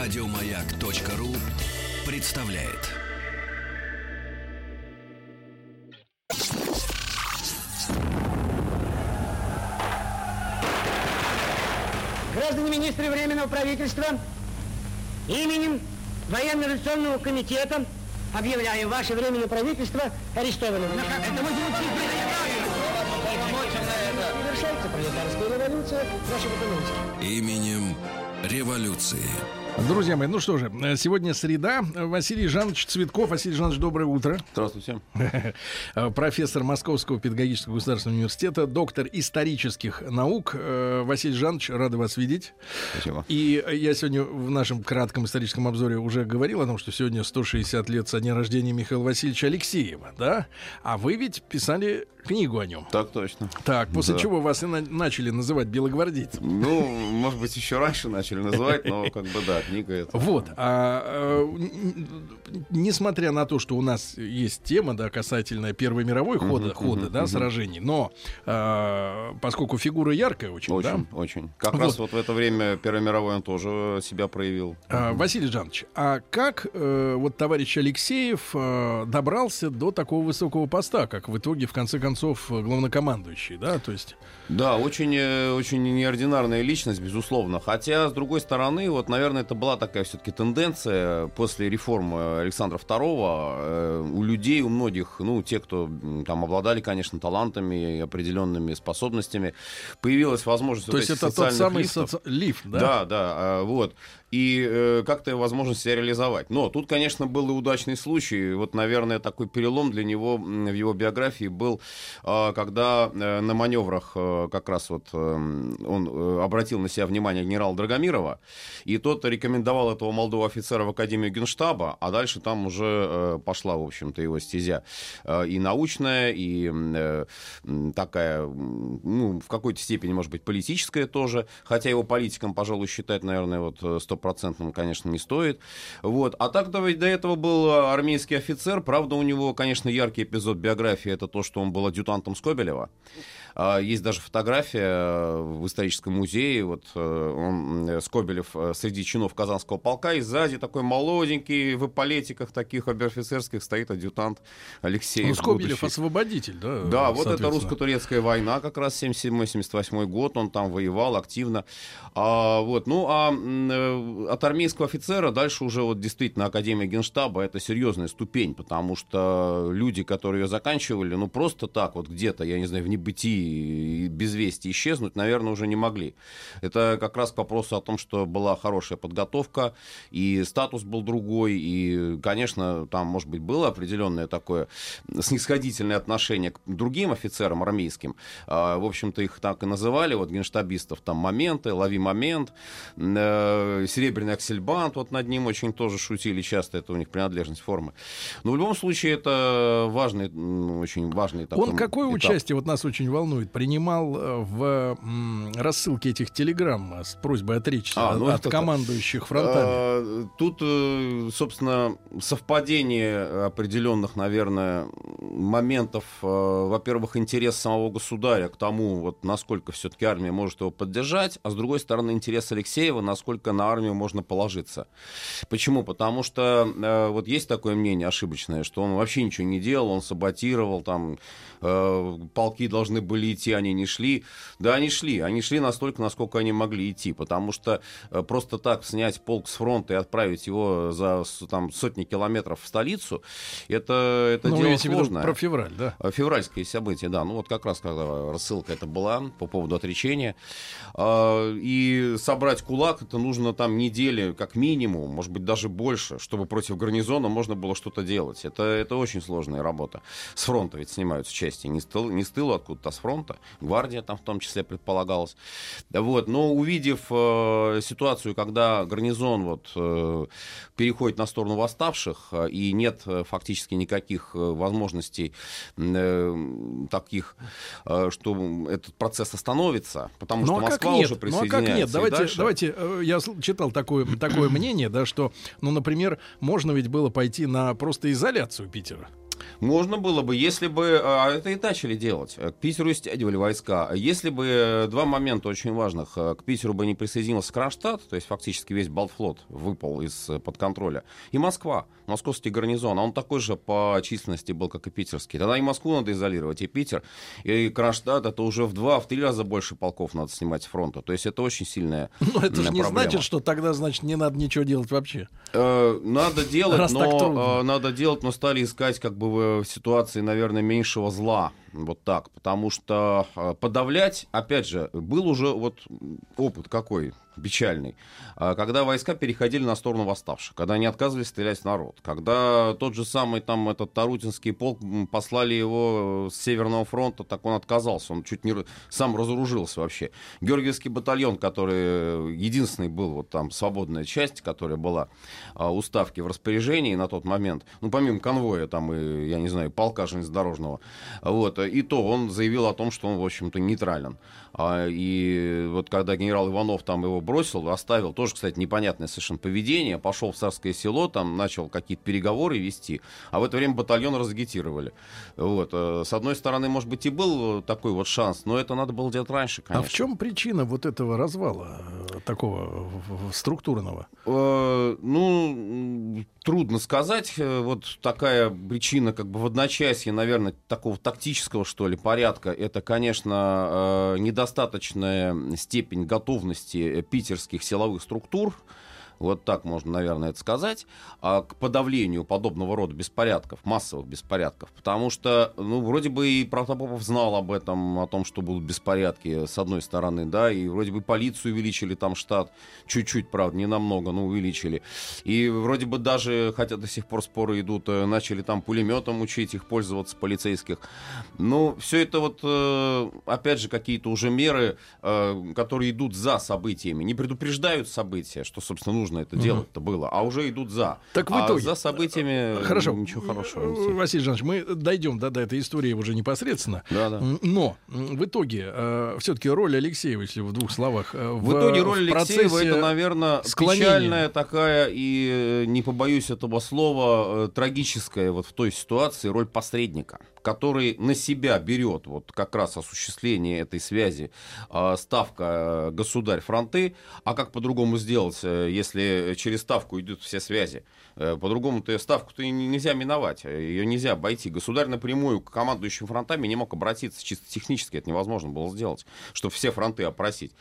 Радиомаяк.ру представляет. Граждане министры Временного правительства, именем Военно-революционного комитета объявляю ваше Временное правительство арестованным. Это мы пролетарская революция. Именем революции. Друзья мои, ну что же, сегодня среда. Василий Жанович Цветков. Василий Жанович, доброе утро. Здравствуйте. Профессор Московского педагогического государственного университета, доктор исторических наук. Э, Василий Жанович, рада вас видеть. Спасибо. И я сегодня в нашем кратком историческом обзоре уже говорил о том, что сегодня 160 лет со дня рождения Михаила Васильевича Алексеева, да? А вы ведь писали книгу о нем. Так точно. Так, после Да. чего вас и на- начали называть белогвардейцем. Ну, может быть, еще раньше начали называть, но как бы да, книга это. Вот. А, н- несмотря на то, что у нас есть тема, да, касательная Первой мировой хода, Мгм, хода, мгм, да, мгм. сражений, но а, поскольку фигура яркая очень, Очень, да. очень. Как Вот. раз вот в это время Первой мировой он тоже себя проявил. А, Василий Жанович, а как э, вот товарищ Алексеев э, добрался до такого высокого поста, как в итоге, в конце концов, главнокомандующий, да, то есть... Да, очень, э, очень неординарная личность, безусловно. Хотя, с другой стороны, вот, наверное, это была такая все-таки тенденция после реформы Александра II э, у людей, у многих, ну, те, кто там обладали, конечно, талантами и определенными способностями, появилась возможность То вот есть это тот самый лифтов. соци- лифт, да? Да, да, а, вот. И э, как-то возможность себя реализовать. Но тут, конечно, был и удачный случай. Вот, наверное, такой перелом для него в его биографии был, а, когда э, на маневрах э, как раз вот э, он э, обратил на себя внимание генерала Драгомирова, и тот рекомендовал этого молодого офицера в Академию Генштаба, а дальше там уже э, пошла, в общем-то, его стезя э, и научная, и э, такая, ну, в какой-то степени, может быть, политическая тоже, хотя его политиком, пожалуй, считать, наверное, вот э, стопроцентным, конечно, не стоит. Вот. А так до, до этого был э, армейский офицер, правда, у него, конечно, яркий эпизод биографии, это то, что он был адъютантом Скобелева. А, Есть даже фотография э, в историческом музее. Вот э, он, Скобелев э, среди чинов Казанского полка, и сзади такой молоденький, в эполетиках таких обер-офицерских стоит адъютант Алексей. Ну, Скобелев освободитель, да? Да, вот это русско-турецкая война, как раз 77-78 год, он там воевал активно. А, вот, ну, а от армейского офицера дальше уже вот действительно Академия Генштаба это серьезная ступень, потому что люди, которые ее заканчивали, ну, просто так вот где-то, я не знаю, в небытии и без вести исчезнуть, наверное, уже не могли. Это как раз к вопросу о том, что была хорошая подготовка, и статус был другой, и, конечно, там, может быть, было определенное такое снисходительное отношение к другим офицерам армейским. А, В общем-то, их так и называли, вот генштабистов, там, моменты, лови момент, э, серебряный аксельбант, вот над ним очень тоже шутили часто, это у них принадлежность формы. Но в любом случае это важный, очень важный такой Он какое этап. участие, вот нас очень волнует, принимал э, в рассылке этих телеграмм э, с просьбой отречься А, от- ну от командующих фронтами? А, Тут, э, собственно, совпадение определенных, наверное, моментов. Во-первых, интерес самого государя к тому, вот насколько все-таки армия может его поддержать, а с другой стороны, интерес Алексеева, насколько на армию можно положиться. Почему? Потому что вот есть такое мнение ошибочное, что он вообще ничего не делал, он саботировал, там полки должны были идти, они не шли. Да, они шли, они шли настолько, насколько они могли идти, потому что э, просто так снять полк с фронта и отправить его за там, сотни километров в столицу, это, это ну, дело сложное. про февраль, да? А, Февральские события, да. Ну вот как раз когда рассылка это была по поводу отречения. А, И собрать кулак, это нужно там недели как минимум, может быть даже больше, чтобы против гарнизона можно было что-то делать. Это, это очень сложная работа. С фронта ведь снимаются части, не с, тыл- не с тыла откуда-то, а с фронта. Гвардия там в том числе предполагалась. Вот. Но увидев э, ситуацию, когда гарнизон вот, э, переходит на сторону восставших, э, и нет э, фактически никаких э, возможностей э, таких, э, что этот процесс остановится, потому Ну что а Москва нет? уже Ну а присоединяется. как нет? Давайте, дальше- давайте. э, Я читал такое такое мнение, да, что, ну, например, можно ведь было пойти на просто изоляцию Питера. Можно было бы, если бы... А это и начали делать. К Питеру стягивали войска. Если бы э, два момента очень важных. К Питеру бы не присоединился Кронштадт, то есть фактически весь Балтфлот выпал из-под контроля. И Москва, московский гарнизон. А он такой же по численности был, как и питерский. Тогда и Москву надо изолировать, и Питер. И Кронштадт это уже в два, в три раза больше полков надо снимать с фронта. То есть это очень сильная Но это же не значит, что тогда, значит, не надо ничего делать вообще. Э, надо делать, Раз но э, надо делать, но стали искать как бы в ситуации, наверное, меньшего зла. Вот так. Потому что э, подавлять, опять же, был уже вот опыт какой печальный. А, Когда войска переходили на сторону восставших, когда они отказывались стрелять в народ, когда тот же самый там этот Тарутинский полк послали его с Северного фронта, так он отказался, он чуть не сам разоружился вообще. Георгиевский батальон, который единственный был вот там свободная часть, которая была а, у Ставки в распоряжении на тот момент, ну помимо конвоя там и, я не знаю, полка железнодорожного, вот, и то он заявил о том, что он, в общем-то, нейтрален. А, И вот когда генерал Иванов там его бросил, оставил, тоже, кстати, непонятное совершенно поведение, пошел в царское село, там начал какие-то переговоры вести, а в это время батальон разагитировали. Вот. э, С одной стороны, может быть, и был такой вот шанс, но это надо было делать раньше, конечно. А в чем причина вот этого развала э, такого структурного? Э, Ну, трудно сказать. Э, Вот такая причина, как бы в одночасье, наверное, такого тактического, что ли, порядка, это, конечно, недостаточная степень готовности питерских силовых структур, вот так можно, наверное, это сказать, а, к подавлению подобного рода беспорядков, массовых беспорядков. Потому что, ну, вроде бы и Протопопов знал об этом, о том, что будут беспорядки, с одной стороны, да, и вроде бы полицию увеличили там штат, чуть-чуть, правда, не намного, но увеличили. И вроде бы даже, хотя до сих пор споры идут, э, начали там пулеметом учить их пользоваться полицейских. Ну, все это вот, э, опять же, какие-то уже меры, э, которые идут за событиями, не предупреждают события, что, собственно, нужно это делать-то было, а уже идут за. Так в А итоге- за событиями Хорошо. ничего хорошего. Э. Василий Жанович, мы дойдем да, до этой истории уже непосредственно. Да, да. Но в итоге все-таки роль Алексеева, если в двух словах, э, В итоге роль в Алексеева это, наверное, склонения. печальная такая и, э, не побоюсь этого слова, э, трагическая вот в той ситуации роль посредника, который на себя берет вот как раз осуществление этой связи э, ставка э, государь-фронты, а как по-другому сделать, э, если через ставку идут все связи? Э, По-другому-то ставку-то и не- нельзя миновать, ее нельзя обойти. Государь напрямую к командующим фронтами не мог обратиться, чисто технически это невозможно было сделать, чтобы все фронты опросить.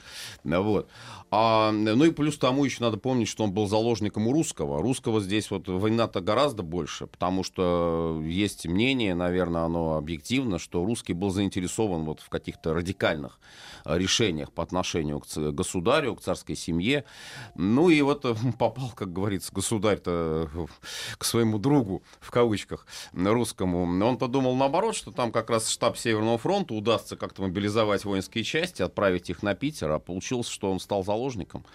Вот. А, ну и плюс тому еще надо помнить, что он был заложником у русского. Русского здесь вот война-то гораздо больше, потому что есть мнение, наверное, оно объективно, что русский был заинтересован вот в каких-то радикальных э, решениях по отношению к государю, к царской семье. Ну и вот э, попал, как говорится, государь-то э, к своему другу, в кавычках, русскому. Он подумал наоборот, что там как раз штаб Северного фронта удастся как-то мобилизовать воинские части, отправить их на Питер, а получилось, что он стал заложником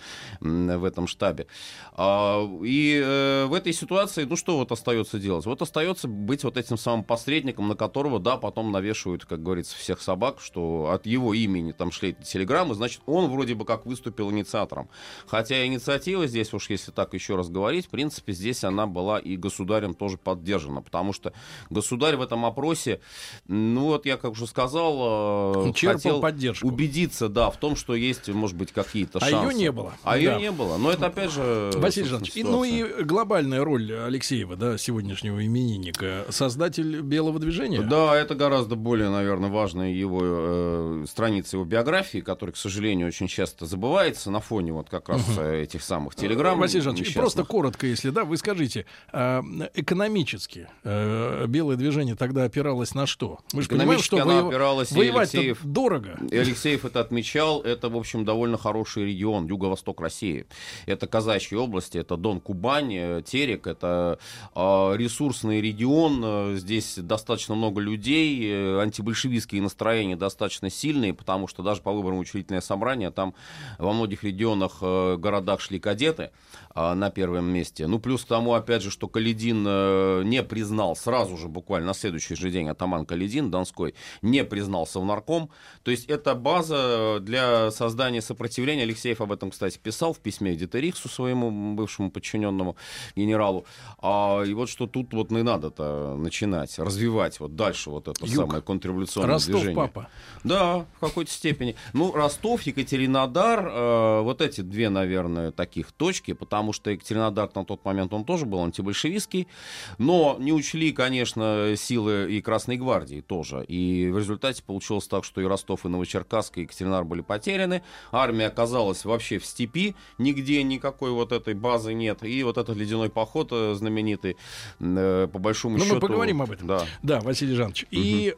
в этом штабе. А, И в этой ситуации, ну что вот остается делать? Вот остается быть вот этим самым посредником, на которого, да, потом навешивают, как говорится, всех собак, что от его имени там шли эти телеграммы, значит, он вроде бы как выступил инициатором. Хотя инициатива здесь, уж если так еще раз говорить, в принципе, здесь она была и государем тоже поддержана, потому что государь в этом опросе, ну вот я как уже сказал, э, черпал хотел поддержку. убедиться, да, в том, что есть, может быть, какие-то А шансы. её не было. А Да. ее не было. Но это опять же... Василий Жанович, и, ну и глобальная роль Алексеева, да, сегодняшнего именинника, создатель белого движения. Да, это гораздо более, наверное, важная его э, страница его биографии, которая, к сожалению, очень часто забывается на фоне вот как раз э, этих самых телеграмм. Василий Жанович, просто коротко, если да, вы скажите, а, экономически э, белое движение тогда опиралось на что? Мы же понимаем, Экономически что оно воев- воевать-то Алексеев- дорого. И Алексеев это отмечал, это, в общем, довольно хороший регион, юго-восток России. Это казачьи области, это Дон, Кубань, э, Терек, это э, ресурсный регион, э, здесь достаточно много много людей, э, антибольшевистские настроения достаточно сильные, потому что даже по выборам учредительное собрание, там во многих регионах, э, городах шли кадеты а, на первом месте. Ну, плюс к тому, опять же, что Каледин э, не признал сразу же, буквально на следующий же день, атаман Каледин Донской не признал Совнарком. То есть это база для создания сопротивления. Алексеев об этом, кстати, писал в письме Дитерихсу, своему бывшему подчиненному генералу. А, и вот что тут вот не надо-то начинать, развивать вот дальше вот это Юг. самое контрреволюционное Ростов, движение. папа. Да, в какой-то степени. Ну, Ростов, Екатеринодар, э, вот эти две, наверное, таких точки, потому что Екатеринодар на тот момент он тоже был антибольшевистский, но не учли, конечно, силы и Красной гвардии тоже. И в результате получилось так, что и Ростов, и Новочеркасск, и Екатеринодар были потеряны. Армия оказалась вообще в степи, нигде никакой вот этой базы нет. И вот этот ледяной поход э, знаменитый, э, по большому Ну, счету... мы поговорим об этом. Да. Да, Василий Жанович. И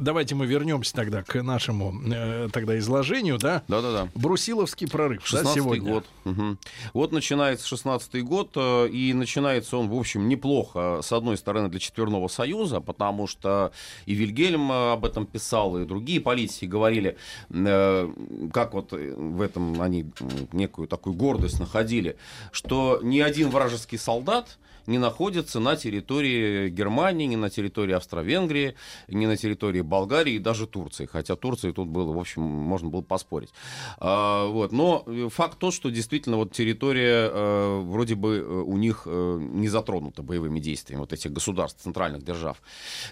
давайте мы вернемся тогда к нашему э, тогда изложению, да? Да-да-да. Брусиловский прорыв, да, 16 сегодня. год. Мгм. Вот начинается 16 год, э, и начинается он, в общем, неплохо, с одной стороны, для Четверного Союза, потому что и Вильгельм э, об этом писал, и другие политики говорили, э, как вот э, в этом они некую такую гордость находили, что ни один вражеский солдат не находится на территории Германии, не на территории Австро-Венгрии, не на территории Болгарии и даже Турции. Хотя Турции тут было, в общем, можно было поспорить. А, вот. Но факт тот, что действительно вот территория э, вроде бы э, у них э, не затронута боевыми действиями вот этих государств, центральных держав.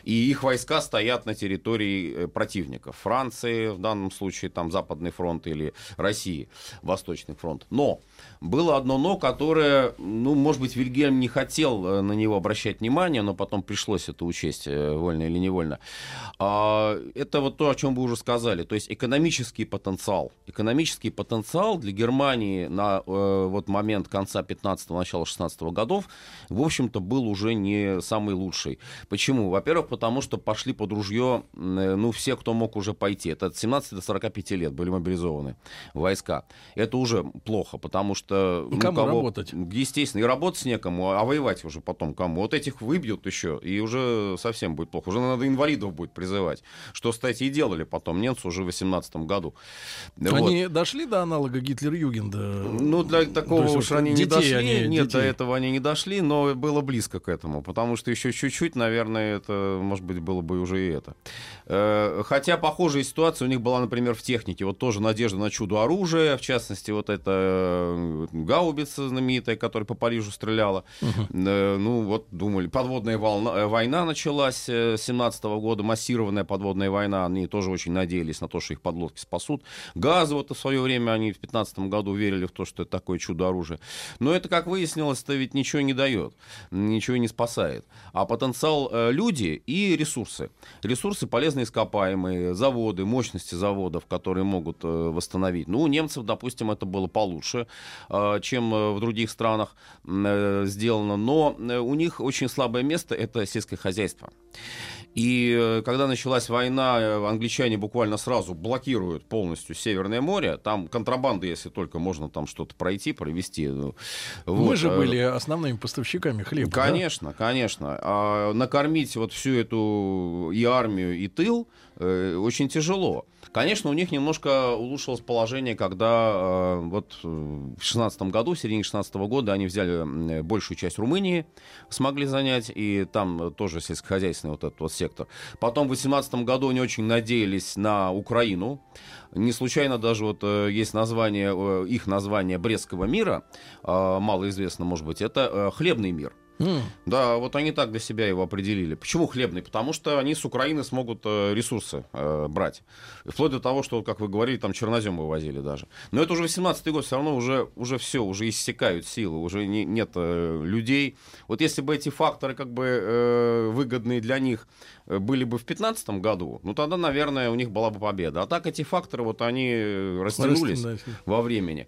И их войска стоят на территории э, противников. Франции, в данном случае там Западный фронт или России, Восточный фронт. Но было одно но, которое, ну, может быть, Вильгельм не хотел э, на него обращать внимание, но потом пришлось это учесть, э, вольно или невольно. А, Это вот то, о чем вы уже сказали, то есть экономический потенциал. Экономический потенциал для Германии на э, вот момент конца 15-го, начала 16 годов, в общем-то, был уже не самый лучший. Почему? Во-первых, потому что пошли под ружье, ну, все, кто мог уже пойти. Это от 17 до 45 лет были мобилизованы войска. Это уже плохо, потому что... Ну, кому работать? Естественно, и работать некому, а воевать уже потом кому. Вот этих выбьют еще, и уже совсем будет плохо. Уже надо инвалидов будет призывать. Что, кстати, и делали потом немцы уже в 18 году. Вот. Они дошли до аналога Гитлер-Югенда? Ну, для такого есть уж вот они не дошли. они- Нет, детей. до этого они не дошли, но было близко к этому. Потому что еще чуть-чуть, наверное, это, может быть, было бы уже и это. Э, Хотя похожая ситуация у них была, например, в технике. Вот тоже надежда на чудо оружия. В частности, вот эта э, гаубица знаменитая, которая по Парижу стреляла. Э, Ну, вот думали, подводная волна- э, война началась э, с 17 года, массированная подводная война. Они тоже очень надеялись на то, что их подлодки спасут. Газ вот в свое время они в 15 году верили в то, что это такое чудо оружия. Но это, как выяснилось, это ведь ничего не дает, ничего не спасает. А потенциал э, люди и ресурсы. Ресурсы полезные ископаемые, заводы, мощности заводов, которые могут э, восстановить. Ну, у немцев, допустим, это было получше, э, чем э, в других странах э, сделано. Но э, у них очень слабое место это сельское хозяйство. И э, когда началась война, э, англичане буквально сразу блокируют полностью Северное море. Там контрабанда, если только можно там что-то пройти, провести. ну, Мы вот, же были основными поставщиками хлеба. да? Конечно, конечно. А накормить вот всю эту и армию, и тыл э, очень тяжело. Конечно, у них немножко улучшилось положение, когда э, вот э, в 16 году, в середине 16 года, они взяли м, большую часть Румынии, смогли занять, и там э, тоже сельскохозяйственный вот этот вот сектор. Потом в 18 году они очень надеялись на Украину. Не случайно даже вот э, есть название, э, их название Брестского мира, э, малоизвестно, может быть, это э, хлебный мир. М. Да, вот они так для себя его определили. Почему хлебный? Потому что они с Украины смогут э, ресурсы э, брать. Вплоть до того, что, как вы говорили, там чернозем вывозили даже. Но это уже 18-й год, все равно уже, уже все, уже иссякают силы, уже не- нет э, людей. Вот если бы эти факторы как бы э, выгодные для них э, были бы в 15 году, ну тогда, наверное, у них была бы победа. А так эти факторы, вот они э, растянулись Растянулись. во времени.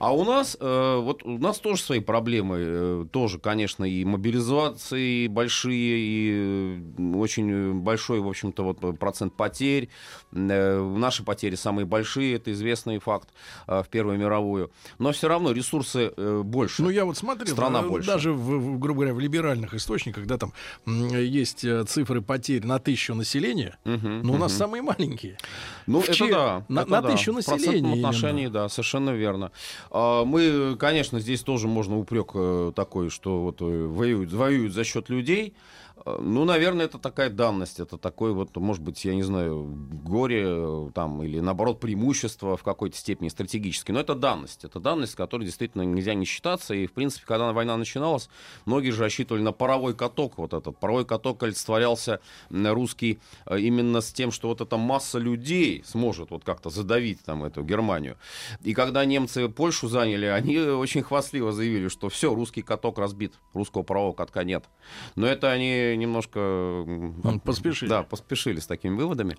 А у нас, э, вот у нас тоже свои проблемы, э, тоже, конечно, и мобилизации большие, и очень большой, в общем-то, вот процент потерь. Наши потери самые большие, это известный факт в Первую мировую. Но все равно ресурсы больше. Ну, я вот смотрел, Страна больше. даже, в, грубо говоря, в либеральных источниках, да, там есть цифры потерь на тысячу населения, угу, но у нас угу. самые маленькие. Ну, в это че... да. На, это на да. тысячу населения. В отношении, именно. да, совершенно верно. А, мы, конечно, здесь тоже можно упрек э, такой, что вот э, воюют, воюют за счет людей. Э, ну, наверное, это такая данность, это такой вот, может быть, я не знаю, горе э, там, или наоборот преимущество в какой-то степени стратегически, но это данность, это данность, с которой действительно нельзя не считаться, и, в принципе, когда война начиналась, многие же рассчитывали на паровой каток, вот этот паровой каток олицетворялся русский э, именно с тем, что вот эта масса людей сможет вот как-то задавить там эту Германию. И когда немцы Польшу заняли, они очень хвастливо заявили, что все, русский каток разбит, русского парового катка нет. Но это они немножко... Поспешили. Да, поспешили с такими выводами.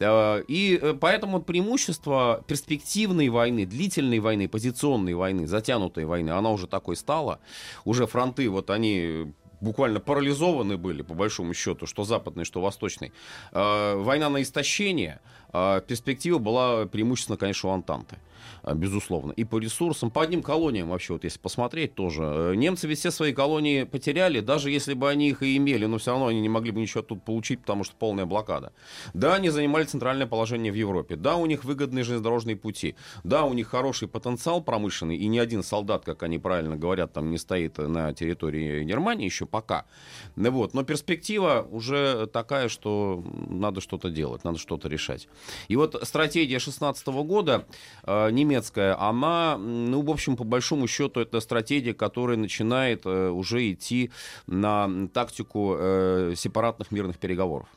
И э, поэтому преимущество перспективной войны, длительной войны, позиционной войны, затянутой войны, она уже такой стала. Уже фронты, вот они буквально парализованы были, по большому счету, что западный, что восточный. Э, война на истощение, перспектива была преимущественно, конечно, у Антанты. А, безусловно. И по ресурсам, по одним колониям вообще, вот если посмотреть тоже. Э, немцы ведь все свои колонии потеряли, даже если бы они их и имели, но все равно они не могли бы ничего тут получить, потому что полная блокада. Да, они занимали центральное положение в Европе. Да, у них выгодные железнодорожные пути. Да, у них хороший потенциал промышленный, и ни один солдат, как они правильно говорят, там не стоит на территории Германии еще пока. Вот. Но перспектива уже такая, что надо что-то делать, надо что-то решать. И вот стратегия 16 года э, не немецкая, она, ну, в общем, по большому счету, это стратегия, которая начинает э, уже идти на тактику э, сепаратных мирных переговоров.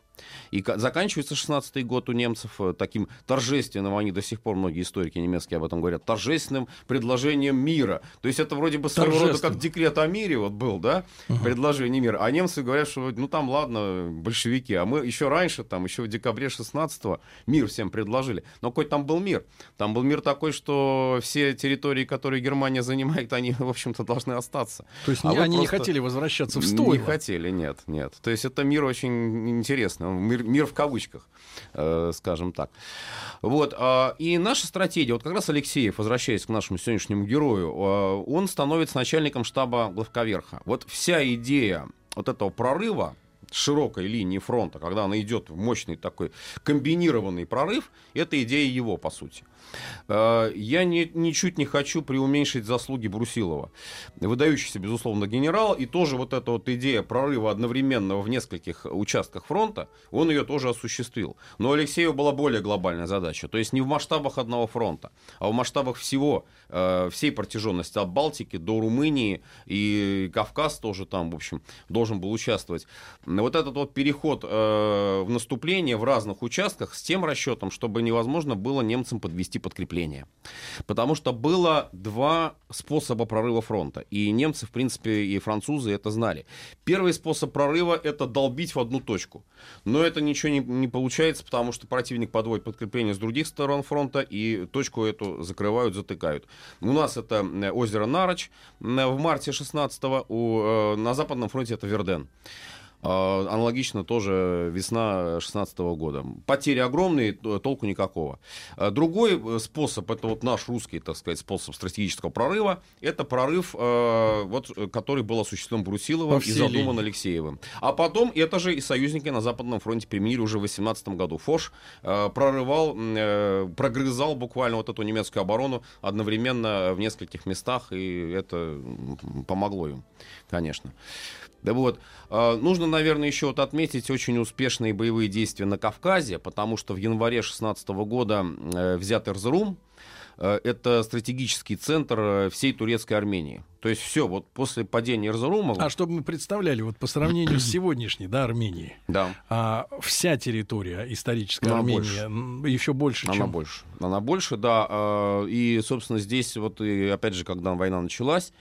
И заканчивается 16-й год у немцев э, таким торжественным, они до сих пор, многие историки немецкие об этом говорят, торжественным предложением мира. То есть это вроде бы своего рода как декрет о мире вот был, да, uh-huh. предложение мира. А немцы говорят, что ну там ладно, большевики, а мы еще раньше, там еще в декабре 16-го мир всем предложили. Но какой там был мир? Там был мир такой, что все территории, которые Германия занимает, они, в общем-то, должны остаться. То есть а они не хотели возвращаться в стойло? Не хотели, нет, нет. То есть это мир очень интересный мир, мир в кавычках, э, скажем так. Вот, э, и наша стратегия, вот как раз Алексеев, возвращаясь к нашему сегодняшнему герою, э, он становится начальником штаба главковерха. Вот вся идея вот этого прорыва, широкой линии фронта, когда она идет в мощный такой комбинированный прорыв, это идея его, по сути. Э, я не, ничуть не хочу преуменьшить заслуги Брусилова. Выдающийся, безусловно, генерал. И тоже вот эта вот идея прорыва одновременного в нескольких участках фронта, он ее тоже осуществил. Но у Алексея была более глобальная задача. То есть не в масштабах одного фронта, а в масштабах всего, э, всей протяженности от Балтики до Румынии. И Кавказ тоже там, в общем, должен был участвовать. Вот этот вот переход э, в наступление в разных участках с тем расчетом, чтобы невозможно было немцам подвести подкрепления. Потому что было два способа прорыва фронта. И немцы, в принципе, и французы это знали. Первый способ прорыва — это долбить в одну точку. Но это ничего не, не получается, потому что противник подводит подкрепление с других сторон фронта, и точку эту закрывают, затыкают. У нас это э, озеро Нароч э, в марте 16-го, у, э, на Западном фронте это Верден. А, аналогично тоже весна 2016 года. Потери огромные, толку никакого. А, другой э, способ, это вот наш русский, так сказать, способ стратегического прорыва, это прорыв, э, вот, который был осуществлен Брусиловым и задуман Алексеевым. А потом это же и союзники на Западном фронте применили уже в 2018 году. Фош э, прорывал, прогрызал буквально вот эту немецкую оборону одновременно в нескольких местах, и это помогло им, конечно. Да вот. А, нужно, наверное, еще вот отметить очень успешные боевые действия на Кавказе, потому что в январе 2016 года э, взят Эрзрум, э, это стратегический центр э, всей турецкой Армении. То есть все, вот после падения Эрзрума... А чтобы мы представляли, вот по сравнению с сегодняшней, да, Арменией, да. а, вся территория исторической Она Армении больше. еще больше, Она чем... больше. Она больше, да. А, и, собственно, здесь вот, и, опять же, когда война началась,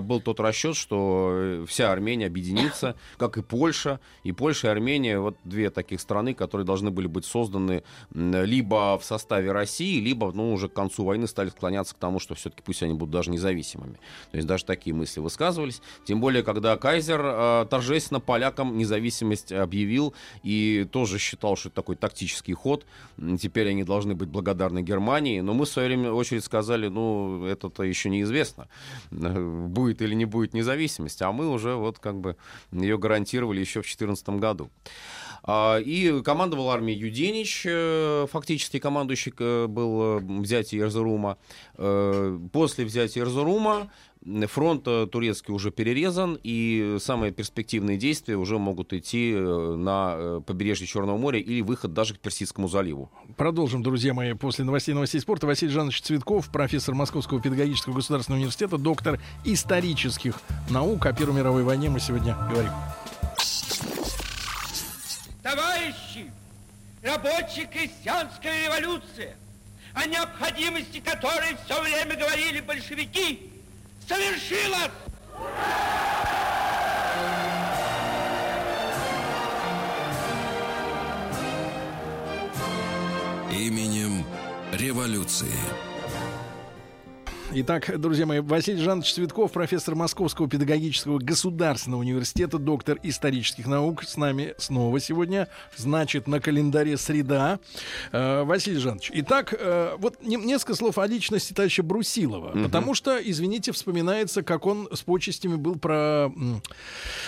был тот расчет, что э, вся Армения объединится, как и Польша. И Польша и Армения, вот две таких страны, которые должны были быть созданы либо в составе России, либо, ну, уже к концу войны стали склоняться к тому, что все-таки пусть они будут даже независимыми. То есть даже такие мысли высказывались. Тем более, когда Кайзер э, торжественно полякам независимость объявил и тоже считал, что это такой тактический ход. Теперь они должны быть благодарны Германии. Но мы в свое время очередь сказали, ну, это-то еще неизвестно, будет или не будет независимость. А мы уже вот как бы ее гарантировали еще в 2014 году. А, и командовал армией Юденич, э, фактически командующий э, был э, взятие Эрзурума. После взятия Эрзурума фронт турецкий уже перерезан, и самые перспективные действия уже могут идти на побережье Черного моря или выход даже к Персидскому заливу. Продолжим, друзья мои, после новостей новостей спорта. Василий Жанович Цветков, профессор Московского педагогического государственного университета, доктор исторических наук. О Первой мировой войне мы сегодня говорим. Рабочая крестьянская революция, о необходимости которой все время говорили большевики, совершилась! Именем революции. Итак, друзья мои, Василий Жанович Цветков, профессор Московского педагогического государственного университета, доктор исторических наук, с нами снова сегодня. Значит, на календаре среда. Э, Василий Жанович, итак, э, вот не, несколько слов о личности товарища Брусилова. Угу. Потому что, извините, вспоминается, как он с почестями был про...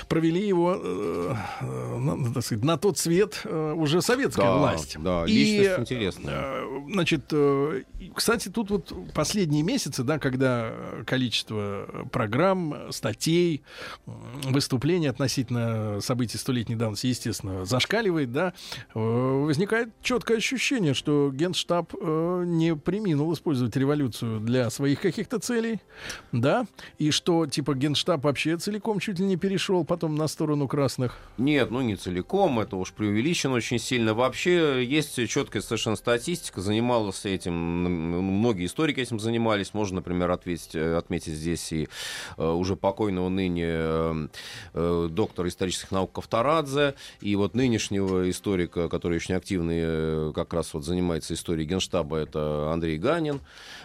Провели его, э, на, так сказать, на тот свет э, уже советская да, власть. Да, личность И, интересная. Э, значит, э, кстати, тут вот последние месяцы, да, когда количество программ, статей, выступлений относительно событий столетней давности, естественно, зашкаливает, да, э, возникает четкое ощущение, что Генштаб э, не приминул использовать революцию для своих каких-то целей, да, и что, типа, Генштаб вообще целиком чуть ли не перешел потом на сторону красных. Нет, ну не целиком, это уж преувеличено очень сильно. Вообще есть четкая совершенно статистика, занимался этим, многие историки этим занимались, можно например, ответить, э, отметить здесь и э, уже покойного ныне э, доктора исторических наук Ковторадзе, и вот нынешнего историка, который очень активный, как раз вот занимается историей Генштаба, это Андрей Ганин.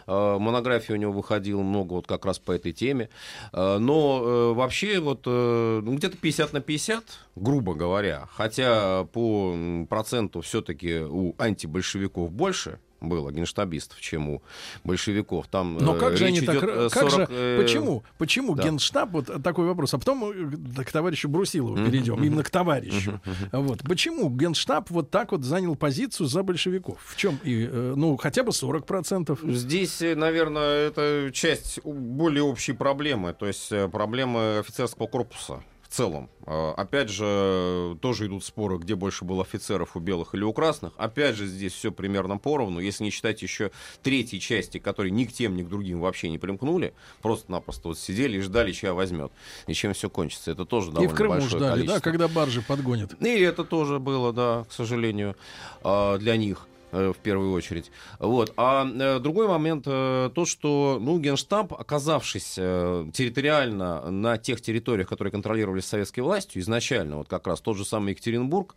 Монография у него выходила много вот как раз по этой теме. Но вообще вот ну, где-то 50 на 50, грубо говоря, хотя по проценту все-таки у антибольшевиков больше, было генштабистов, чем у большевиков. Там, Но как же они так... 40, как же, почему? Почему да. генштаб... Вот такой вопрос. А потом к товарищу Брусилову перейдем. Именно к товарищу. Вот. Почему генштаб вот так вот занял позицию за большевиков? В чем? И, ну, хотя бы 40%. Здесь, наверное, это часть более общей проблемы. То есть проблемы офицерского корпуса в целом. А, опять же, тоже идут споры, где больше было офицеров у белых или у красных. Опять же, здесь все примерно поровну, если не считать еще третьей части, которые ни к тем, ни к другим вообще не примкнули, просто-напросто вот сидели и ждали, чья возьмет, и чем все кончится. Это тоже довольно И в Крыму ждали, количество. да, когда баржи подгонят. И это тоже было, да, к сожалению, а, для них. Э, в первую очередь. Вот. А э, другой момент э, то, что ну, Генштаб, оказавшись территориально на тех территориях, которые контролировались советской властью изначально, вот как раз тот же самый Екатеринбург,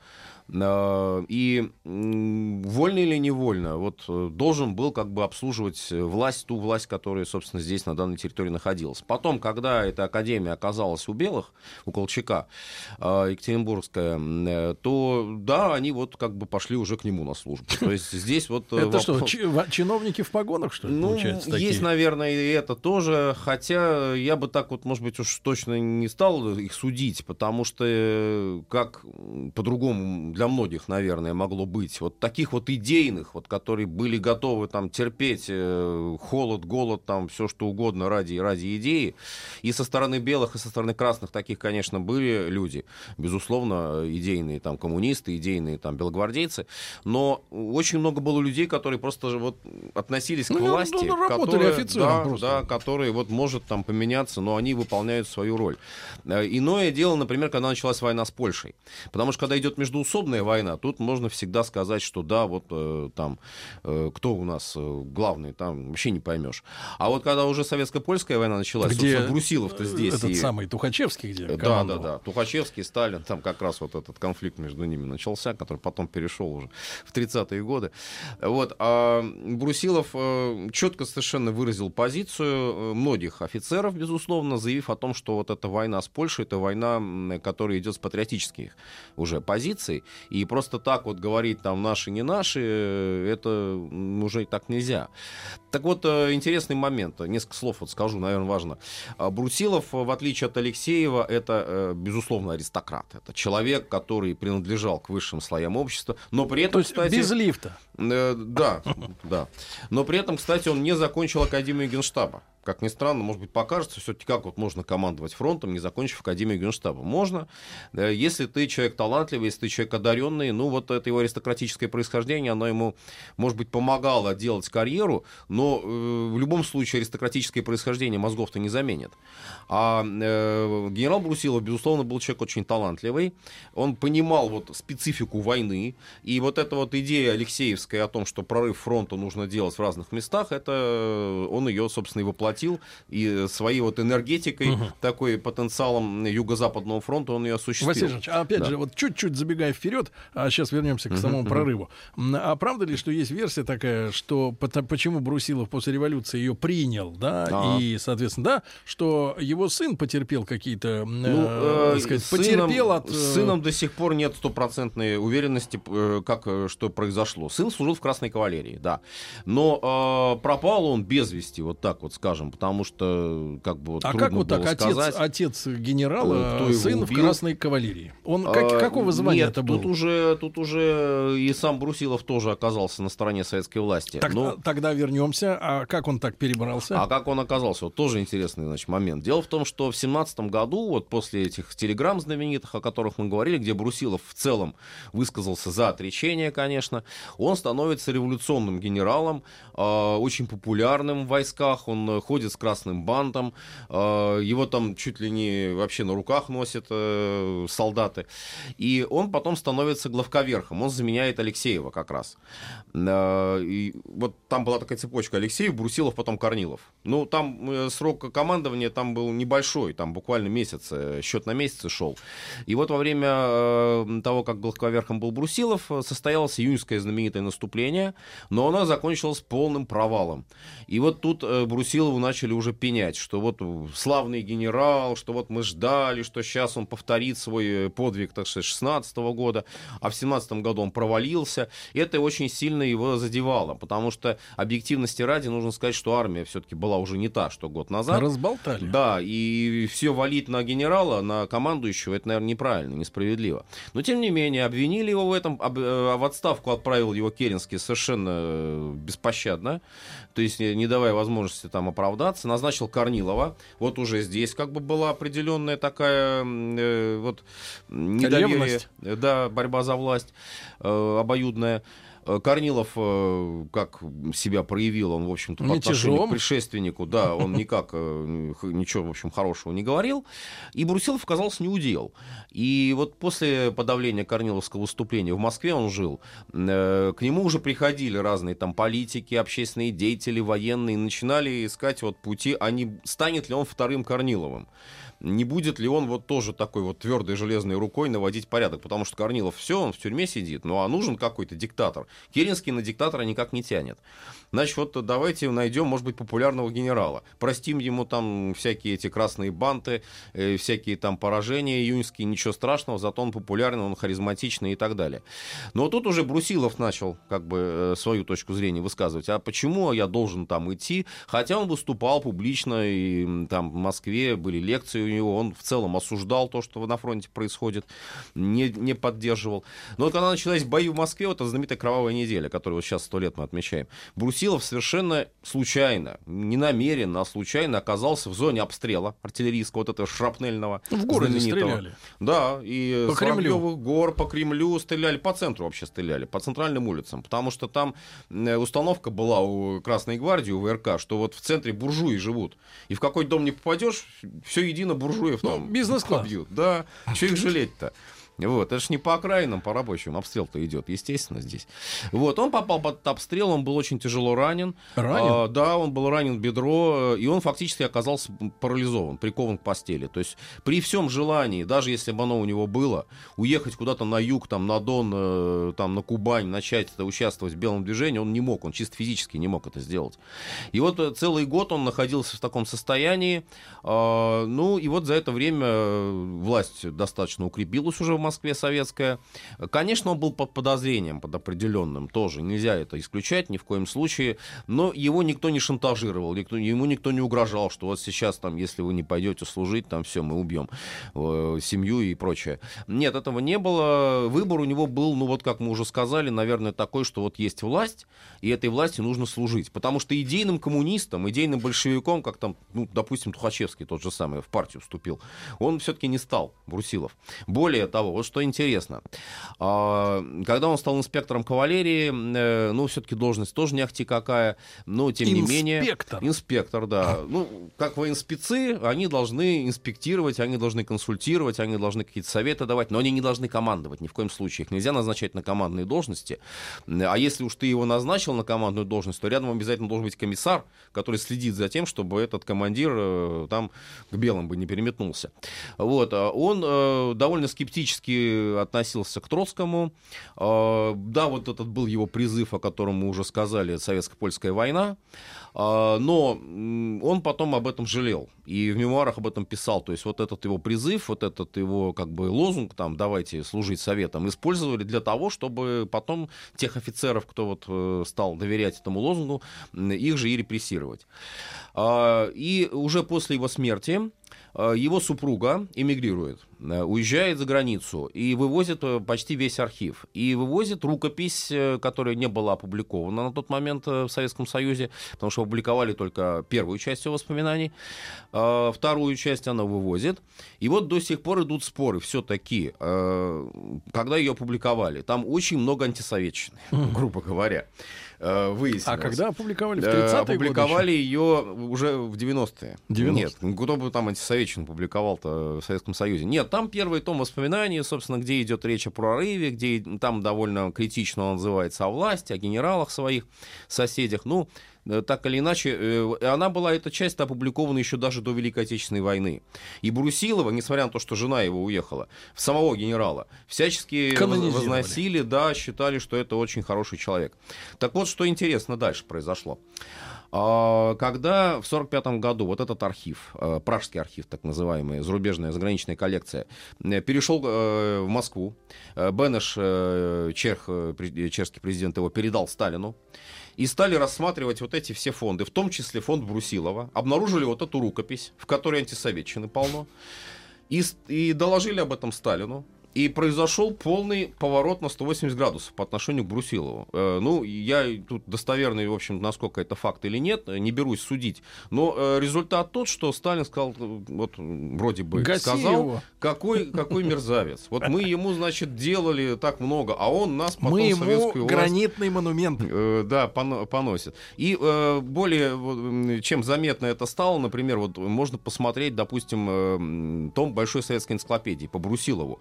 и вольно или невольно, вот должен был как бы обслуживать власть, ту власть, которая, собственно, здесь на данной территории находилась. Потом, когда эта академия оказалась у белых, у Колчака, Екатеринбургская, то да, они вот как бы пошли уже к нему на службу. То есть есть здесь вот... Э, это вопрос... что, чиновники в погонах, что ли, ну, получается, такие? есть, наверное, и это тоже, хотя я бы так вот, может быть, уж точно не стал их судить, потому что э, как по-другому для многих, наверное, могло быть. Вот таких вот идейных, вот, которые были готовы там терпеть э, холод, голод, там все что угодно ради, ради идеи. И со стороны белых, и со стороны красных таких, конечно, были люди, безусловно, идейные там коммунисты, идейные там белогвардейцы, но очень очень много было людей, которые просто же вот относились Ну, к ну, власти, ну, работали которые, да, просто. да, которые вот может там поменяться, но они выполняют свою роль. Э, Иное дело, например, когда началась война с Польшей. Потому что когда идет междуусобная война, тут можно всегда сказать, что да, вот э, там э, кто у нас главный, там вообще не поймешь. А вот когда уже советско-польская война началась, Где Брусилов-то здесь. Этот и- самый Тухачевский, где да, да, да. Тухачевский, Сталин, там как раз вот этот конфликт между ними начался, который потом перешел уже в 30-е годы. Вот. А Брусилов э, четко совершенно выразил позицию э, многих офицеров, безусловно, заявив о том, что вот эта война с Польшей, это война, которая идет с патриотических уже позиций, и просто так вот говорить там наши, не наши, это уже так нельзя. Так вот, э, интересный момент, несколько слов вот скажу, наверное, важно. А Брусилов, в отличие от Алексеева, это, безусловно, аристократ. Это человек, который принадлежал к высшим слоям общества, но при этом, То есть кстати... без лифта. Э, да, да. Но при этом, кстати, он не закончил Академию Генштаба. Как ни странно, может быть, покажется, все-таки как вот можно командовать фронтом, не закончив Академию Генштаба. Можно, если ты человек талантливый, если ты человек одаренный, ну вот это его аристократическое происхождение, оно ему, может быть, помогало делать карьеру, но э, в любом случае аристократическое происхождение мозгов-то не заменит. А э, генерал Брусилов, безусловно, был человек очень талантливый, он понимал вот специфику войны, и вот эта вот идея Алексеевская о том, что прорыв фронта нужно делать в разных местах, это э, он ее, собственно, и воплотил, и своей вот энергетикой, такой потенциалом Юго-Западного фронта он ее осуществил. Василий Жанович, а опять Да. же, вот чуть-чуть забегая вперед, а сейчас вернемся к самому прорыву. М, А правда ли, что есть версия такая, что почему Брусилов после революции ее принял, да, А. и, соответственно, да, что его сын потерпел какие-то, Ну, э, э, сказать, с потерпел сыном, от... э, с сыном до сих пор нет стопроцентной уверенности, э, как э, что произошло. Сын служил в Красной кавалерии, да. Но э, пропал он без вести, вот так вот скажем, потому что как бы вот А трудно как вот так? было Отец, сказать. отец Э, генерала, кто его сын в убил? Красной кавалерии. Он как- А, какого звания нет, это был? Тут уже, тут уже и сам Брусилов тоже оказался на стороне советской власти. Так- Но- Тогда вернемся. А как он так перебрался? А как он оказался? Вот тоже интересный значит, момент. Дело в том, что в семнадцатом году, вот после этих телеграмм знаменитых, о которых мы говорили, где Брусилов в целом высказался за отречение, конечно, он становится революционным генералом, э, очень популярным в войсках, он э, ходит с красным бантом, э, его там чуть ли не вообще на руках носят э, солдаты. И он потом становится главковерхом, он заменяет Алексеева как раз. Э, и вот там была такая цепочка Алексеев, Брусилов, потом Корнилов. Ну, там срок командования там был небольшой, там буквально месяц, счет на месяцы шел. И вот во время того, как главковерхом был Брусилов, состоялось июньское знаменитое наступление, но оно закончилось полным провалом. И вот тут Брусилову начали уже пенять, что вот славный генерал, что вот мы ждали, что сейчас он повторит свой э, подвиг, так сказать, 16 года, а в 17 году он провалился. И это очень сильно его задевало, потому что объективности ради нужно сказать, что армия все-таки была уже не та, что год назад. Разболтали. Да, и все валить на генерала, на командующего, это, наверное, неправильно, несправедливо. Но, тем не менее, обвинили его в этом, об- э, в отставку отправил его Керенский совершенно э, беспощадно, то есть не давая возможности там оправдаться, назначил Корнилова. Вот уже здесь как бы была определенная такая э, вот недоверие, Ревность. да, борьба за власть э, обоюдная. Э, Корнилов, э, как себя проявил, он, в общем-то, по отношению Мятежом. к предшественнику, да, он никак э, ничего, в общем, хорошего не говорил. И Брусилов оказался неудел. И вот после подавления Корниловского выступления в Москве он жил, к нему уже приходили разные там политики, общественные деятели, военные, начинали искать вот пути, а не станет ли он вторым Корниловым не будет ли он вот тоже такой вот твердой железной рукой наводить порядок, потому что Корнилов все, он в тюрьме сидит, ну а нужен какой-то диктатор. Керенский на диктатора никак не тянет. Значит, вот давайте найдем, может быть, популярного генерала. Простим ему там всякие эти красные банты, э, всякие там поражения июньские, ничего страшного, зато он популярный, он харизматичный и так далее. Но тут уже Брусилов начал как бы э, свою точку зрения высказывать. А почему я должен там идти? Хотя он выступал публично, и там в Москве были лекции у него, он в целом осуждал то, что на фронте происходит, не, не поддерживал. Но вот когда начались бои в Москве, вот эта знаменитая кровавая кровавая неделя, которую вот сейчас сто лет мы отмечаем, Брусилов совершенно случайно, не намеренно, а случайно оказался в зоне обстрела артиллерийского, вот этого шрапнельного. В городе стреляли. Да, и По с Кремлю. Гор, по Кремлю стреляли, по центру вообще стреляли, по центральным улицам, потому что там э, установка была у Красной гвардии, у ВРК, что вот в центре буржуи живут. И в какой дом не попадешь, все едино буржуев Ну, там бизнес-класс. побьют. Да, что их жалеть-то? Вот, это ж не по окраинам, по рабочим. Обстрел-то идет, естественно, здесь. Вот, он попал под обстрел, он был очень тяжело ранен. Ранен? А, да, он был ранен в бедро, и он фактически оказался парализован, прикован к постели. То есть при всем желании, даже если бы оно у него было, уехать куда-то на юг, там, на Дон, э, там, на Кубань, начать это, участвовать в белом движении, он не мог, он чисто физически не мог это сделать. И вот э, целый год он находился в таком состоянии. А, ну, и вот за это время э, власть достаточно укрепилась уже в Москве советская. Конечно, он был под подозрением, под определенным тоже. Нельзя это исключать ни в коем случае. Но его никто не шантажировал, никто, ему никто не угрожал, что вот сейчас, там, если вы не пойдете служить, там все, мы убьем э, семью и прочее. Нет, этого не было. Выбор у него был, ну вот как мы уже сказали, наверное, такой, что вот есть власть, и этой власти нужно служить. Потому что идейным коммунистам, идейным большевиком, как там, ну, допустим, Тухачевский тот же самый в партию вступил, он все-таки не стал, Брусилов. Более того, вот что интересно, а, когда он стал инспектором кавалерии, э, ну, все-таки должность тоже не ахти какая, но тем не менее... Инспектор. Инспектор, да. Ну, как военспецы, они должны инспектировать, они должны консультировать, они должны какие-то советы давать, но они не должны командовать ни в коем случае. Их нельзя назначать на командные должности. А если уж ты его назначил на командную должность, то рядом обязательно должен быть комиссар, который следит за тем, чтобы этот командир э, там к белым бы не переметнулся. Вот. а Он э, довольно скептически относился к Троцкому. Э, Да, вот этот был его призыв, о котором мы уже сказали, советско-польская война. А, Но он потом об этом жалел. И в мемуарах об этом писал. То есть вот этот его призыв, вот этот его как бы лозунг, там, давайте служить советам, использовали для того, чтобы потом тех офицеров, кто вот э, стал доверять этому лозунгу, их же и репрессировать. А, И уже после его смерти его супруга эмигрирует, уезжает за границу и вывозит э, почти весь архив. И вывозит рукопись, э, которая не была опубликована на тот момент э, в Советском Союзе, потому что опубликовали только первую часть его воспоминаний. Вторую часть она вывозит. И вот до сих пор идут споры все-таки, э, когда ее опубликовали. Там очень много антисоветчины, грубо говоря. Э, Выяснилось. А когда опубликовали? В Э, 30-е годы Опубликовали ее уже в 90-е. 90-е. Нет, кто бы там антисоветчину публиковал-то в Советском Союзе. Нет, там первый том воспоминаний, собственно, где идет речь о прорыве, где там довольно критично он называется о власти, о генералах своих, соседях. Ну, э, так или иначе, э, она была, эта часть опубликована еще даже до Великой Отечественной войны. И Брусилова, несмотря на то, что жена его уехала, в самого генерала, всячески возносили, да, считали, что это очень хороший человек. Так вот, что интересно дальше произошло. А, Когда в 1945 году вот этот архив, э, пражский архив, так называемый, зарубежная заграничная коллекция, э, перешел э, в Москву, э, Бенеш, э, чех, э, чешский президент его передал Сталину, и стали рассматривать вот эти все фонды, в том числе фонд Брусилова, обнаружили вот эту рукопись, в которой антисоветчины полно, и, и доложили об этом Сталину. И произошел полный поворот на 180 градусов по отношению к Брусилову. Э, ну, я тут достоверный, в общем, насколько это факт или нет, э, не берусь судить. Но э, результат тот, что Сталин сказал, э, вот вроде бы Гаси сказал, его. какой, какой мерзавец. Вот мы ему, значит, делали так много, а он нас потом Мы ему советскую власть гранитный монумент. Э, да, поно- поносит. И э, более м, чем заметно это стало, например, вот можно посмотреть, допустим, э, том Большой советской энциклопедии по Брусилову.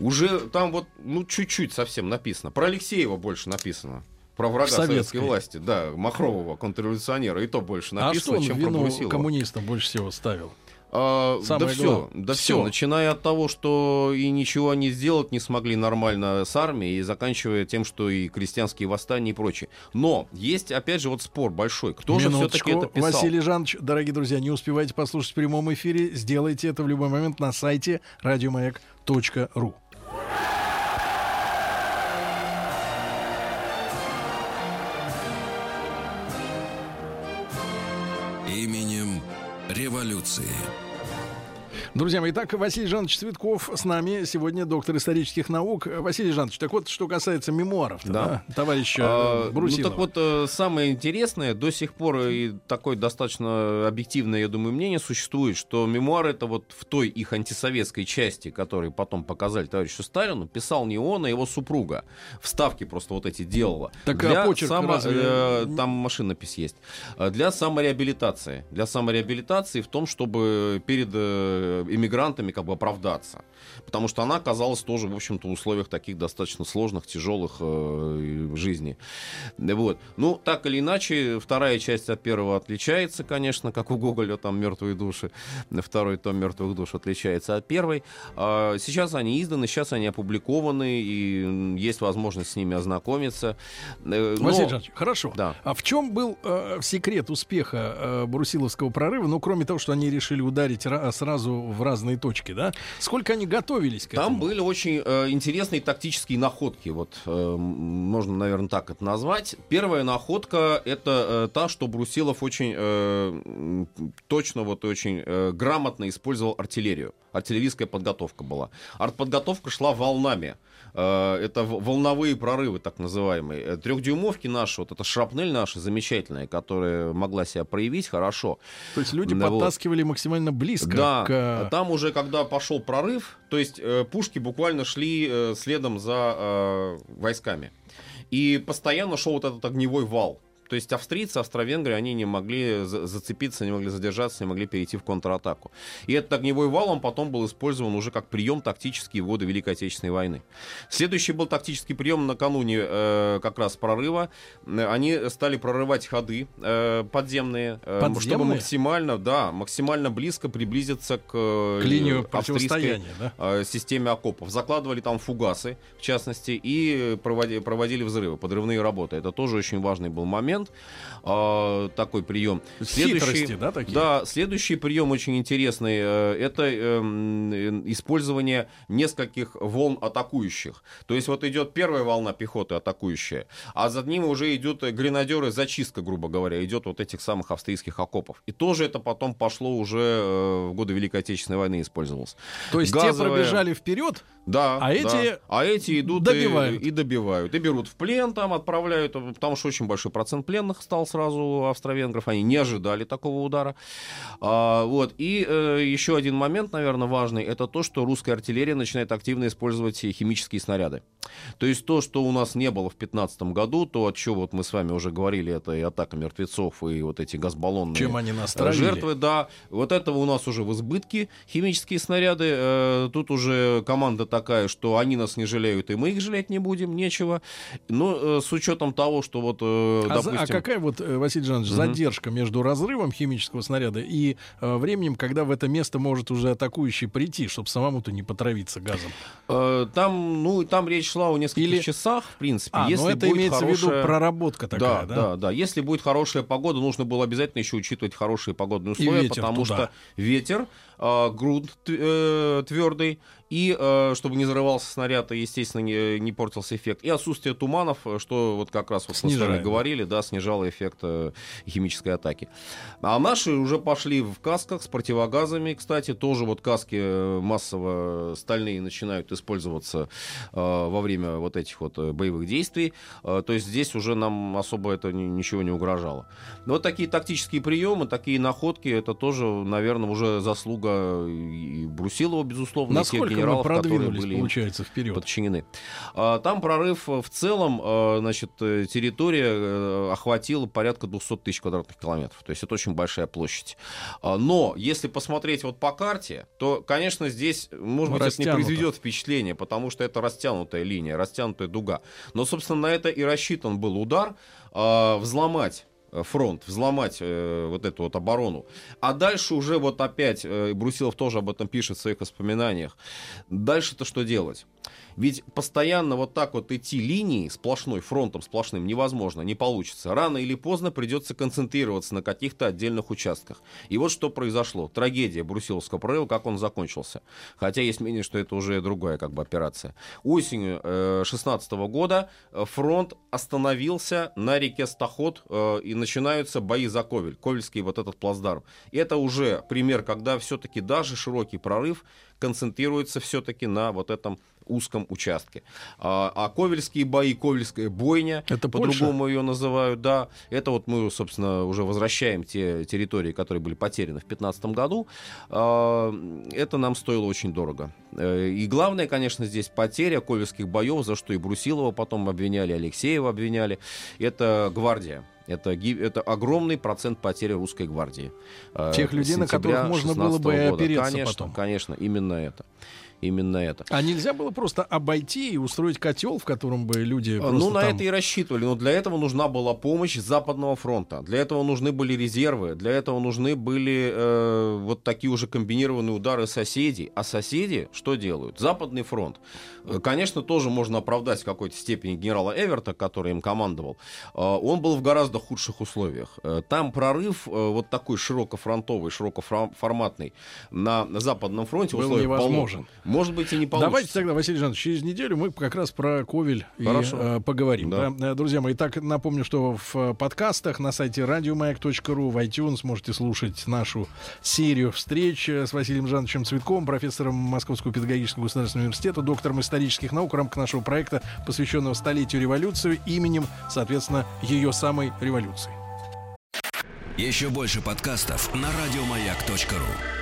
Уже там вот, ну, чуть-чуть совсем написано. Про Алексеева больше написано. Про врага советской. советской власти, да, Махрового, контрреволюционера, и то больше А что написано, он в чем про вину Брусилова. коммунистам больше всего ставил? А, да Самое все, главное. да Всё. все, начиная от того, что и ничего они сделать не смогли нормально с армией, и заканчивая тем, что и крестьянские восстания и прочее. Но есть, опять же, вот спор большой. Кто же Минуточку. все-таки это писал? Василий Жанович, дорогие друзья, не успевайте послушать в прямом эфире, сделайте это в любой момент на сайте радиомаяк.ру. революции. Друзья мои, итак, Василий Жанович Цветков с нами сегодня, доктор исторических наук. Василий Жанович, так вот, что касается мемуаров, да. да, товарища А, Брусилова. Ну так вот, э, самое интересное, до сих пор и такое достаточно объективное, я думаю, мнение существует, что мемуары это вот в той их антисоветской части, которые потом показали товарищу Сталину, писал не он, а его супруга. Вставки просто вот эти делала. Так, а почерк разве- э, там машинопись есть. Э, Для самореабилитации. Для самореабилитации в том, чтобы перед иммигрантами как бы оправдаться. Потому что она оказалась тоже, в общем-то, в условиях таких достаточно сложных, тяжелых э, жизни. Вот. Ну, так или иначе, вторая часть от первого отличается, конечно, как у Гоголя, там «Мертвые души». Второй том «Мертвых душ» отличается от первой. А Сейчас они изданы, сейчас они опубликованы, и есть возможность с ними ознакомиться. Э, но- Василий Жанович, хорошо. Да. А в чем был э, секрет успеха э, Брусиловского прорыва? Ну, кроме того, что они решили ударить ра- сразу в разные точки, да? Сколько они готовились к Там этому? были очень э, интересные тактические находки. Вот э, можно, наверное, так это назвать. Первая находка это э, та, что Брусилов очень э, точно, вот очень э, грамотно использовал артиллерию. Артиллерийская подготовка была. Артподготовка шла волнами. Э, Это волновые прорывы, так называемые. Э, Трехдюймовки наши, вот эта шрапнель наша замечательная, которая могла себя проявить хорошо. То есть люди вот. подтаскивали максимально близко Да, к... э, там уже когда пошел прорыв, то есть пушки буквально шли следом за войсками. И постоянно шел вот этот огневой вал. То есть австрийцы, австро-венгры, они не могли за- зацепиться, не могли задержаться, не могли перейти в контратаку. И этот огневой вал, он потом был использован уже как прием тактический в годы Великой Отечественной войны. Следующий был тактический прием накануне э, как раз прорыва. Они стали прорывать ходы э, подземные, э, чтобы Подземные? максимально, да, максимально близко приблизиться к, э, К линию австрийской, да? э, системе окопов. Закладывали там фугасы, в частности, и проводи- проводили взрывы, подрывные работы. Это тоже очень важный был момент, э, такой прием. Хитрости, да, такие? Да, следующий прием очень интересный. э, Это эм, э, использование нескольких волн атакующих. То есть вот идет первая волна пехоты атакующая, а за ними уже идет э, гренадеры, зачистка, грубо говоря, идет вот этих самых австрийских окопов. И тоже это потом пошло уже э, в годы Великой Отечественной войны использовалось. То есть газовая- те пробежали вперед, Да. А эти да. а эти идут добивают. И, и добивают. И берут в плен, там отправляют, потому что очень большой процент пленных стал сразу австро-венгров. Они не ожидали такого удара. А, вот. И э, еще один момент, наверное, важный, это то, что русская артиллерия начинает активно использовать химические снаряды. То есть то, что у нас не было в 15 году, то, от чего вот мы с вами уже говорили, это и атака мертвецов, и вот эти газбаллонные чем они нас травили. жертвы, да. Вот этого у нас уже в избытке химические снаряды. Э, Тут уже команда такая, что они нас не жалеют, и мы их жалеть не будем, нечего. Но э, с учетом того, что вот, э, А, а допустим... какая вот, э, Василий Жанович, Мгм. задержка между разрывом химического снаряда и э, временем, когда в это место может уже атакующий прийти, чтобы самому-то не потравиться газом? э, Там, ну, там речь шла о нескольких Или- часах, в принципе. А, если ну это имеется в виду хорошая- проработка такая, да, да? да, да. Если будет хорошая погода, нужно было обязательно еще учитывать хорошие погодные условия, потому туда. что ветер, э, грунт э, твердый, и э, чтобы не зарывался снаряд, и, естественно, не, не портился эффект. И отсутствие туманов, э, что вот как раз вот мы с Снижает, вами говорили, да, снижало эффект э, химической атаки. А наши уже пошли в касках с противогазами, кстати, тоже вот каски массово стальные начинают использоваться во время вот этих вот боевых действий. То есть здесь уже нам особо это ни- ничего не угрожало. Но вот такие тактические приемы, такие находки, это тоже, наверное, уже заслуга и Брусилова, безусловно, Насколько генералов, которые были получается, вперед? подчинены. А, Там прорыв э, в целом, э, значит, э, территория охватила порядка 200 тысяч квадратных километров. То есть это очень большая площадь. А, Но если посмотреть вот по карте, то, конечно, здесь, может быть, это не произведет впечатление, потому что это растянутая линия, растянутая дуга. Но, собственно, на это и рассчитан был удар а, взломать фронт, взломать э, вот эту вот оборону. А дальше уже вот опять, э, Брусилов тоже об этом пишет в своих воспоминаниях, дальше-то что делать? Ведь постоянно вот так вот идти линией, сплошной фронтом, сплошным, невозможно, не получится. Рано или поздно придется концентрироваться на каких-то отдельных участках. И вот что произошло. Трагедия Брусиловского прорыва, как он закончился. Хотя есть мнение, что это уже другая как бы операция. Осенью 16 э, года э, фронт остановился на реке Стаход э, и начинаются бои за Ковель, Ковельский вот этот плацдарм. Это уже пример, когда все-таки даже широкий прорыв концентрируется все-таки на вот этом узком участке. А, а Ковельские бои, Ковельская бойня, это по-другому ее называют, да, это вот мы, собственно, уже возвращаем те территории, которые были потеряны в 2015 году. А, это нам стоило очень дорого. Э, и главное, конечно, здесь потеря Ковельских боев, за что и Брусилова потом обвиняли, Алексеева обвиняли, это гвардия. Это, это огромный процент потери русской гвардии. Э, Тех людей, на которых можно было бы года. опереться конечно, потом. Конечно, именно это именно это. А нельзя было просто обойти и устроить котел, в котором бы люди а, Ну, на там... это и рассчитывали. Но для этого нужна была помощь Западного фронта. Для этого нужны были резервы. Для этого нужны были э, вот такие уже комбинированные удары соседей. А соседи что делают? Западный фронт. Э, конечно, тоже можно оправдать в какой-то степени генерала Эверта, который им командовал. Э, он был в гораздо худших условиях. Э, там прорыв вот такой широкофронтовый, широкоформатный на, Западном фронте был невозможен. Может быть, и не получится. Давайте тогда, Василий Жанович, через неделю мы как раз про Ковель и, э, поговорим. Да. Да? Э, друзья мои, так напомню, что в э, подкастах на сайте радиомаяк.ру в iTunes можете слушать нашу серию встреч э, с Василием Жановичем Цветковым, профессором Московского педагогического государственного университета, доктором исторических наук в рамках нашего проекта, посвященного столетию революции, именем, соответственно, ее самой революции. Еще больше подкастов на радиомаяк.ру